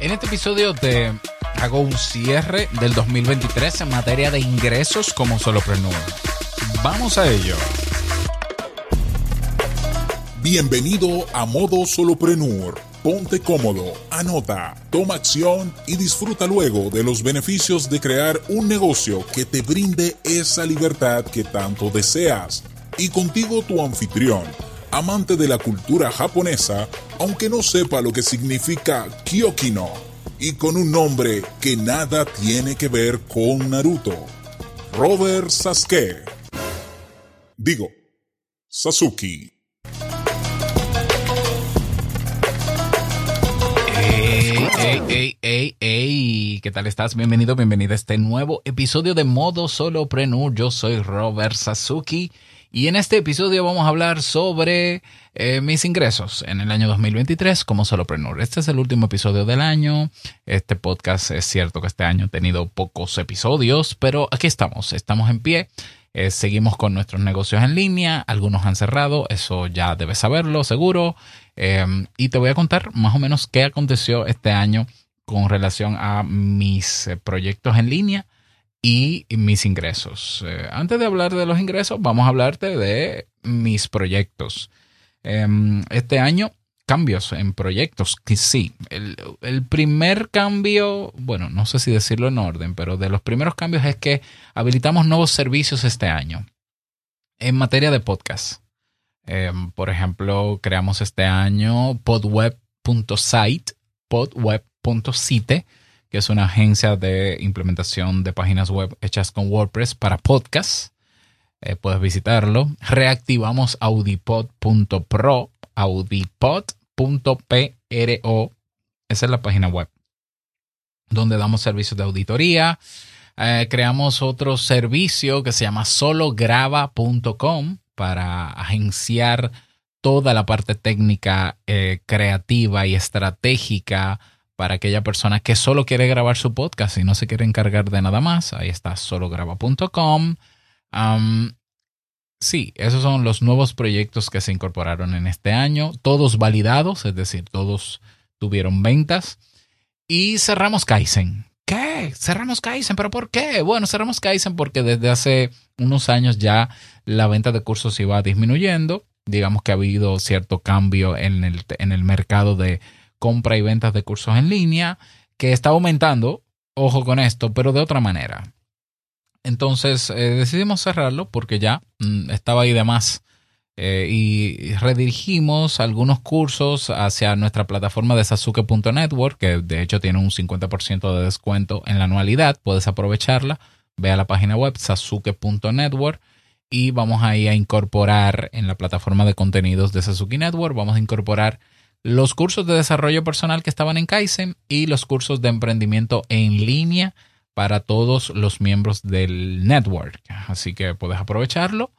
En este episodio te hago un cierre del 2023 en materia de ingresos como solopreneur. Vamos a ello. Bienvenido a Modo Solopreneur. Ponte cómodo, anota, toma acción y disfruta luego de los beneficios de crear un negocio que te brinde esa libertad que tanto deseas. Y contigo tu anfitrión, amante de la cultura japonesa, aunque no sepa lo que significa Kyokino, y con un nombre que nada tiene que ver con Naruto. Robert Sasuke. Digo, Sasuke. Ey, ey, ey, ey, ¿qué tal estás? Bienvenido, bienvenida a este nuevo episodio de Modo Solopreneur. Yo soy Robert Sasuki y en este episodio vamos a hablar sobre eh, mis ingresos en el año 2023 como solopreneur. Este es el último episodio del año. Este podcast es cierto que este año ha tenido pocos episodios, pero aquí estamos, estamos en pie. Eh, seguimos con nuestros negocios en línea, algunos han cerrado, eso ya debes saberlo seguro. Eh, y te voy a contar más o menos qué aconteció este año con relación a mis proyectos en línea y mis ingresos. Eh, antes de hablar de los ingresos, vamos a hablarte de mis proyectos. Em, este año, cambios en proyectos. Que sí, el, primer cambio, bueno, no sé si decirlo en orden, pero de los primeros cambios es que habilitamos nuevos servicios este año en materia de podcast. Em, por ejemplo, creamos este año podweb.site, podweb.site que es una agencia de implementación de páginas web hechas con WordPress para podcasts. Eh, puedes visitarlo. Reactivamos audipod.pro, audipod.pro. Esa es la página web donde damos servicios de auditoría. Eh, creamos otro servicio que se llama solograva.com para agenciar toda la parte técnica, eh, creativa y estratégica para aquella persona que solo quiere grabar su podcast y no se quiere encargar de nada más. Ahí está solograba.com. Sí, esos son los nuevos proyectos que se incorporaron en este año, todos validados, es decir, todos tuvieron ventas. Y cerramos Kaizen. ¿Qué? Cerramos Kaizen, pero ¿por qué? Bueno, cerramos Kaizen porque desde hace unos años ya la venta de cursos iba disminuyendo. Digamos que ha habido cierto cambio en el, en el mercado de compra y ventas de cursos en línea, que está aumentando, ojo con esto, pero de otra manera. Entonces eh, decidimos cerrarlo porque ya mm, estaba ahí de más. Eh, y redirigimos algunos cursos hacia nuestra plataforma de sasuke.network, que de hecho tiene un 50% de descuento en la anualidad, puedes aprovecharla, ve a la página web sasuke.network y vamos ahí a incorporar en la plataforma de contenidos de Sasuke Network, vamos a incorporar los cursos de desarrollo personal que estaban en Kaizen y los cursos de emprendimiento en línea para todos los miembros del network. Así que puedes aprovecharlo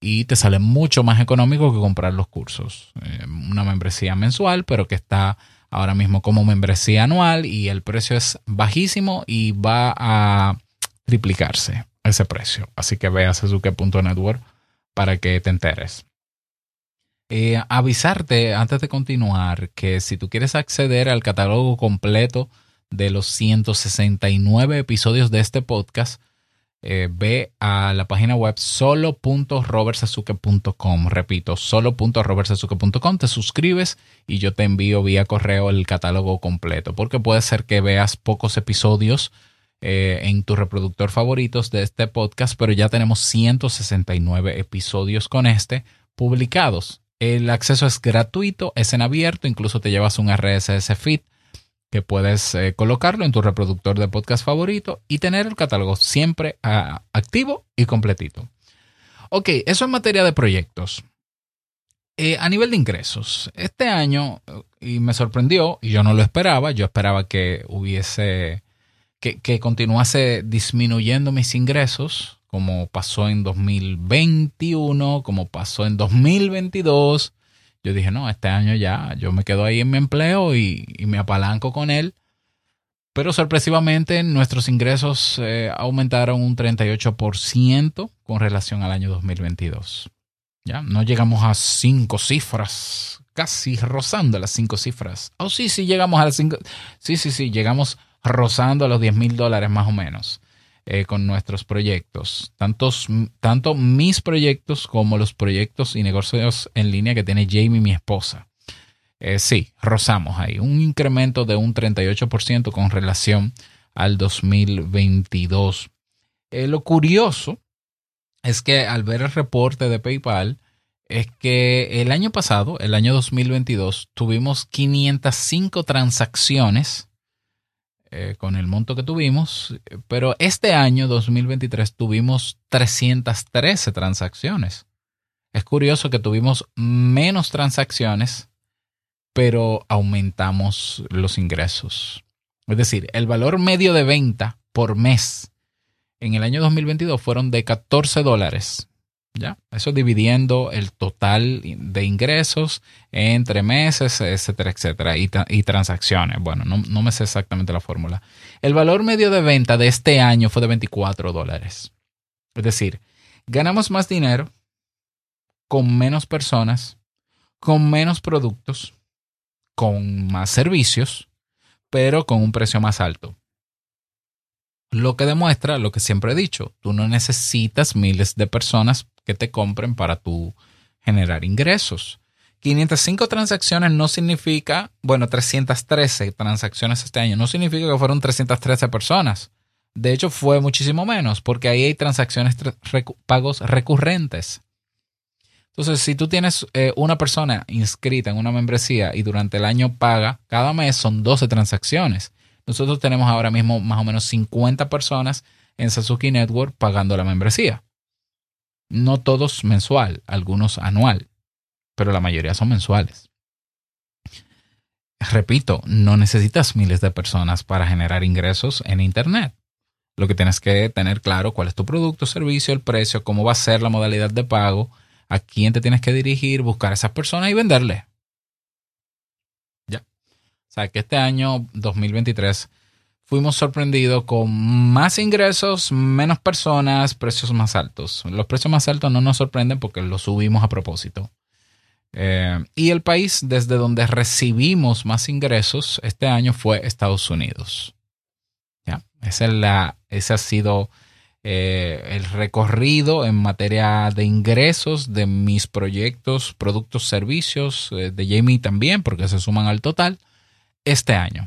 y te sale mucho más económico que comprar los cursos. Eh, una membresía mensual, pero que está ahora mismo como membresía anual y el precio es bajísimo y va a triplicarse ese precio. Así que ve a Sasuke.network para que te enteres. Eh, avisarte antes de continuar que si tú quieres acceder al catálogo completo de los 169 episodios de este podcast, eh, ve a la página web solo.robertsazuke.com. Repito, solo.robertsazuke.com. Te suscribes y yo te envío vía correo el catálogo completo. Porque puede ser que veas pocos episodios eh, en tu reproductor favoritos de este podcast, pero ya tenemos 169 episodios con este publicados. El acceso es gratuito, es en abierto, incluso te llevas un RSS feed que puedes eh, colocarlo en tu reproductor de podcast favorito y tener el catálogo siempre uh, activo y completito. Ok, eso en materia de proyectos. Eh, a nivel de ingresos, este año, y me sorprendió, y yo no lo esperaba, yo esperaba que hubiese, que, que continuase disminuyendo mis ingresos, como pasó en 2021, como pasó en 2022. Yo dije, no, este año ya, yo me quedo ahí en mi empleo y, me apalanco con él. Pero sorpresivamente nuestros ingresos eh, aumentaron un 38% con relación al año 2022. Ya, no llegamos a cinco cifras casi rozando las cinco cifras. Oh, sí, sí, llegamos a las cinco. Sí, sí, sí, llegamos rozando a los 10 mil dólares más o menos eh, con nuestros proyectos. Tantos, tanto mis proyectos como los proyectos y negocios en línea que tiene Jamie, mi esposa. Eh, sí, rozamos ahí. Un incremento de un 38% con relación al 2022. Eh, lo curioso es que al ver el reporte de PayPal, es que el año pasado, el año 2022, tuvimos 505 transacciones eh, con el monto que tuvimos, pero este año 2023 tuvimos 313 transacciones. Es curioso que tuvimos menos transacciones, pero aumentamos los ingresos. Es decir, el valor medio de venta por mes en el año 2022 fueron de 14 dólares. ¿Ya? Eso dividiendo el total de ingresos entre meses, etcétera, etcétera, y, transacciones. Bueno, no, no, me sé exactamente la fórmula. El valor medio de venta de este año fue de 24 dólares. Es decir, ganamos más dinero con menos personas, con menos productos, con más servicios, pero con un precio más alto. Lo que demuestra lo que siempre he dicho, tú no necesitas miles de personas que te compren para tú generar ingresos. 505 transacciones no significa, bueno, 313 transacciones este año, no significa que fueron 313 personas. De hecho, fue muchísimo menos, porque ahí hay transacciones, pagos recurrentes. Entonces, si tú tienes eh, una persona inscrita en una membresía y durante el año paga, cada mes son 12 transacciones. Nosotros tenemos ahora mismo más o menos 50 personas en Sasuke Network pagando la membresía. No todos mensual, algunos anual, pero la mayoría son mensuales. Repito, no necesitas miles de personas para generar ingresos en Internet. Lo que tienes que tener claro cuál es tu producto, servicio, el precio, cómo va a ser la modalidad de pago, a quién te tienes que dirigir, buscar a esas personas y venderle. O sea, que este año 2023 fuimos sorprendidos con más ingresos, menos personas, precios más altos. Los precios más altos no nos sorprenden porque los subimos a propósito. Eh, y el país desde donde recibimos más ingresos este año fue Estados Unidos. ¿Ya? Esa es la, ese ha sido eh, el recorrido en materia de ingresos de mis proyectos, productos, servicios, eh, de Jamie también, porque se suman al total este año.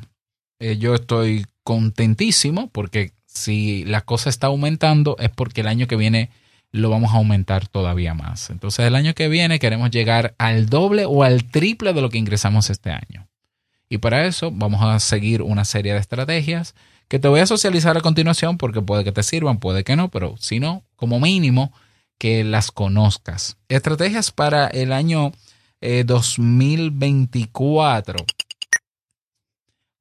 Yo estoy contentísimo porque si la cosa está aumentando es porque el año que viene lo vamos a aumentar todavía más. Entonces el año que viene queremos llegar al doble o al triple de lo que ingresamos este año. Y para eso vamos a seguir una serie de estrategias que te voy a socializar a continuación porque puede que te sirvan, puede que no, pero si no, como mínimo que las conozcas. Estrategias para el año 2024.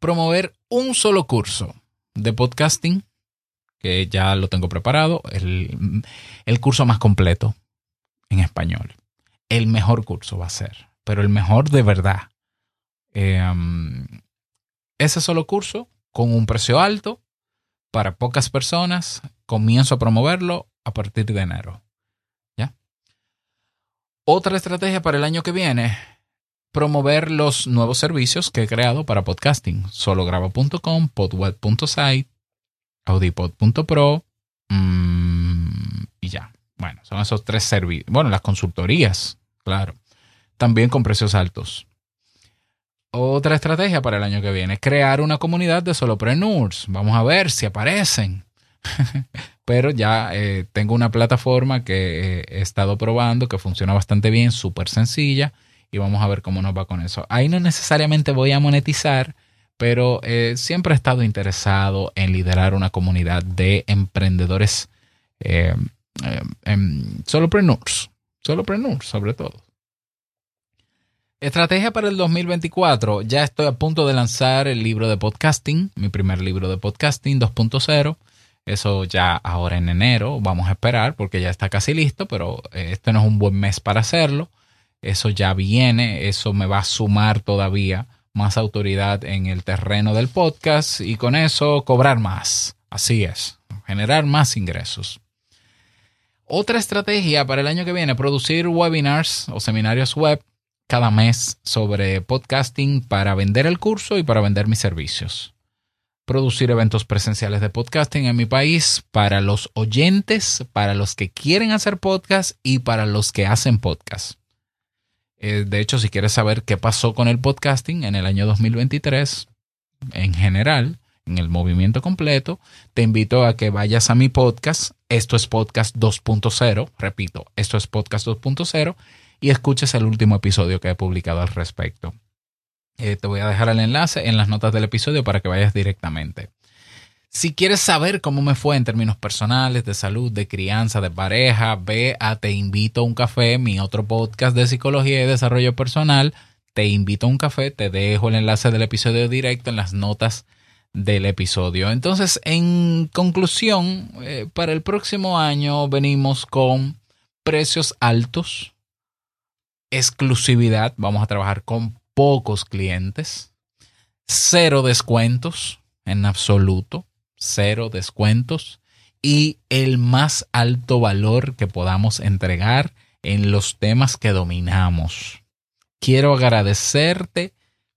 Promover un solo curso de podcasting, que ya lo tengo preparado, el, curso más completo en español. El mejor curso va a ser, pero el mejor de verdad. Em, ese solo curso, con un precio alto, para pocas personas, comienzo a promoverlo a partir de enero. ¿Ya? Otra estrategia para el año que viene promover los nuevos servicios que he creado para podcasting. Solograba.com, podweb.site, audipod.pro mm, y ya. Bueno, son esos tres servicios. Bueno, las consultorías, claro. También con precios altos. Otra estrategia para el año que viene, crear una comunidad de solopreneurs. Vamos a ver si aparecen. Pero ya eh, tengo una plataforma que he estado probando, que funciona bastante bien, súper sencilla y vamos a ver cómo nos va con eso. Ahí no necesariamente voy a monetizar, pero eh, siempre he estado interesado en liderar una comunidad de emprendedores, eh, eh, em, solopreneurs, solopreneurs sobre todo. Estrategia para el 2024. Ya estoy a punto de lanzar el libro de podcasting, mi primer libro de podcasting 2.0. Eso ya ahora en enero vamos a esperar porque ya está casi listo, pero este no es un buen mes para hacerlo eso ya viene, eso me va a sumar todavía más autoridad en el terreno del podcast y con eso cobrar más. Así es, generar más ingresos. Otra estrategia para el año que viene, producir webinars o seminarios web cada mes sobre podcasting para vender el curso y para vender mis servicios. Producir eventos presenciales de podcasting en mi país para los oyentes, para los que quieren hacer podcast y para los que hacen podcast. Eh, de hecho, si quieres saber qué pasó con el podcasting en el año 2023, en general, en el movimiento completo, te invito a que vayas a mi podcast. Esto es Podcast 2.0. Repito, esto es Podcast 2.0 y escuches el último episodio que he publicado al respecto. Eh, te voy a dejar el enlace en las notas del episodio para que vayas directamente. Si quieres saber cómo me fue en términos personales, de salud, de crianza, de pareja, ve a Te invito a un café, mi otro podcast de psicología y desarrollo personal. Te invito a un café, te dejo el enlace del episodio directo en las notas del episodio. Entonces, en conclusión, eh, para el próximo año venimos con precios altos, exclusividad, vamos a trabajar con pocos clientes, cero descuentos en absoluto cero descuentos y el más alto valor que podamos entregar en los temas que dominamos. Quiero agradecerte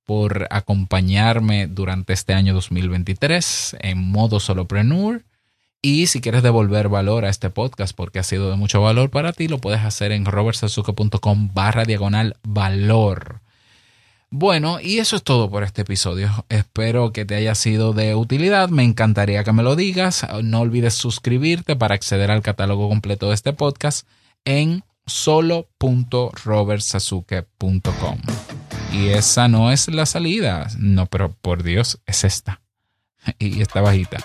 por acompañarme durante este año 2023 en modo solopreneur. Y si quieres devolver valor a este podcast porque ha sido de mucho valor para ti, lo puedes hacer en robertsazuke.com barra diagonal valor. Bueno, y eso es todo por este episodio. Espero que te haya sido de utilidad. Me encantaría que me lo digas. No olvides suscribirte para acceder al catálogo completo de este podcast en solo.robertsazuke.com. Y esa no es la salida. No, pero por Dios, es esta. Y está bajita.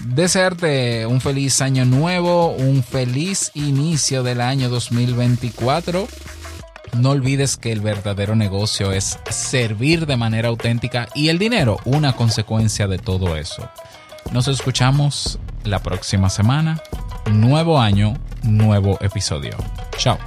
Desearte un feliz año nuevo, un feliz inicio del año 2024 no olvides que el verdadero negocio es servir de manera auténtica y el dinero una consecuencia de todo eso. Nos escuchamos la próxima semana. Nuevo año, nuevo episodio. Chao.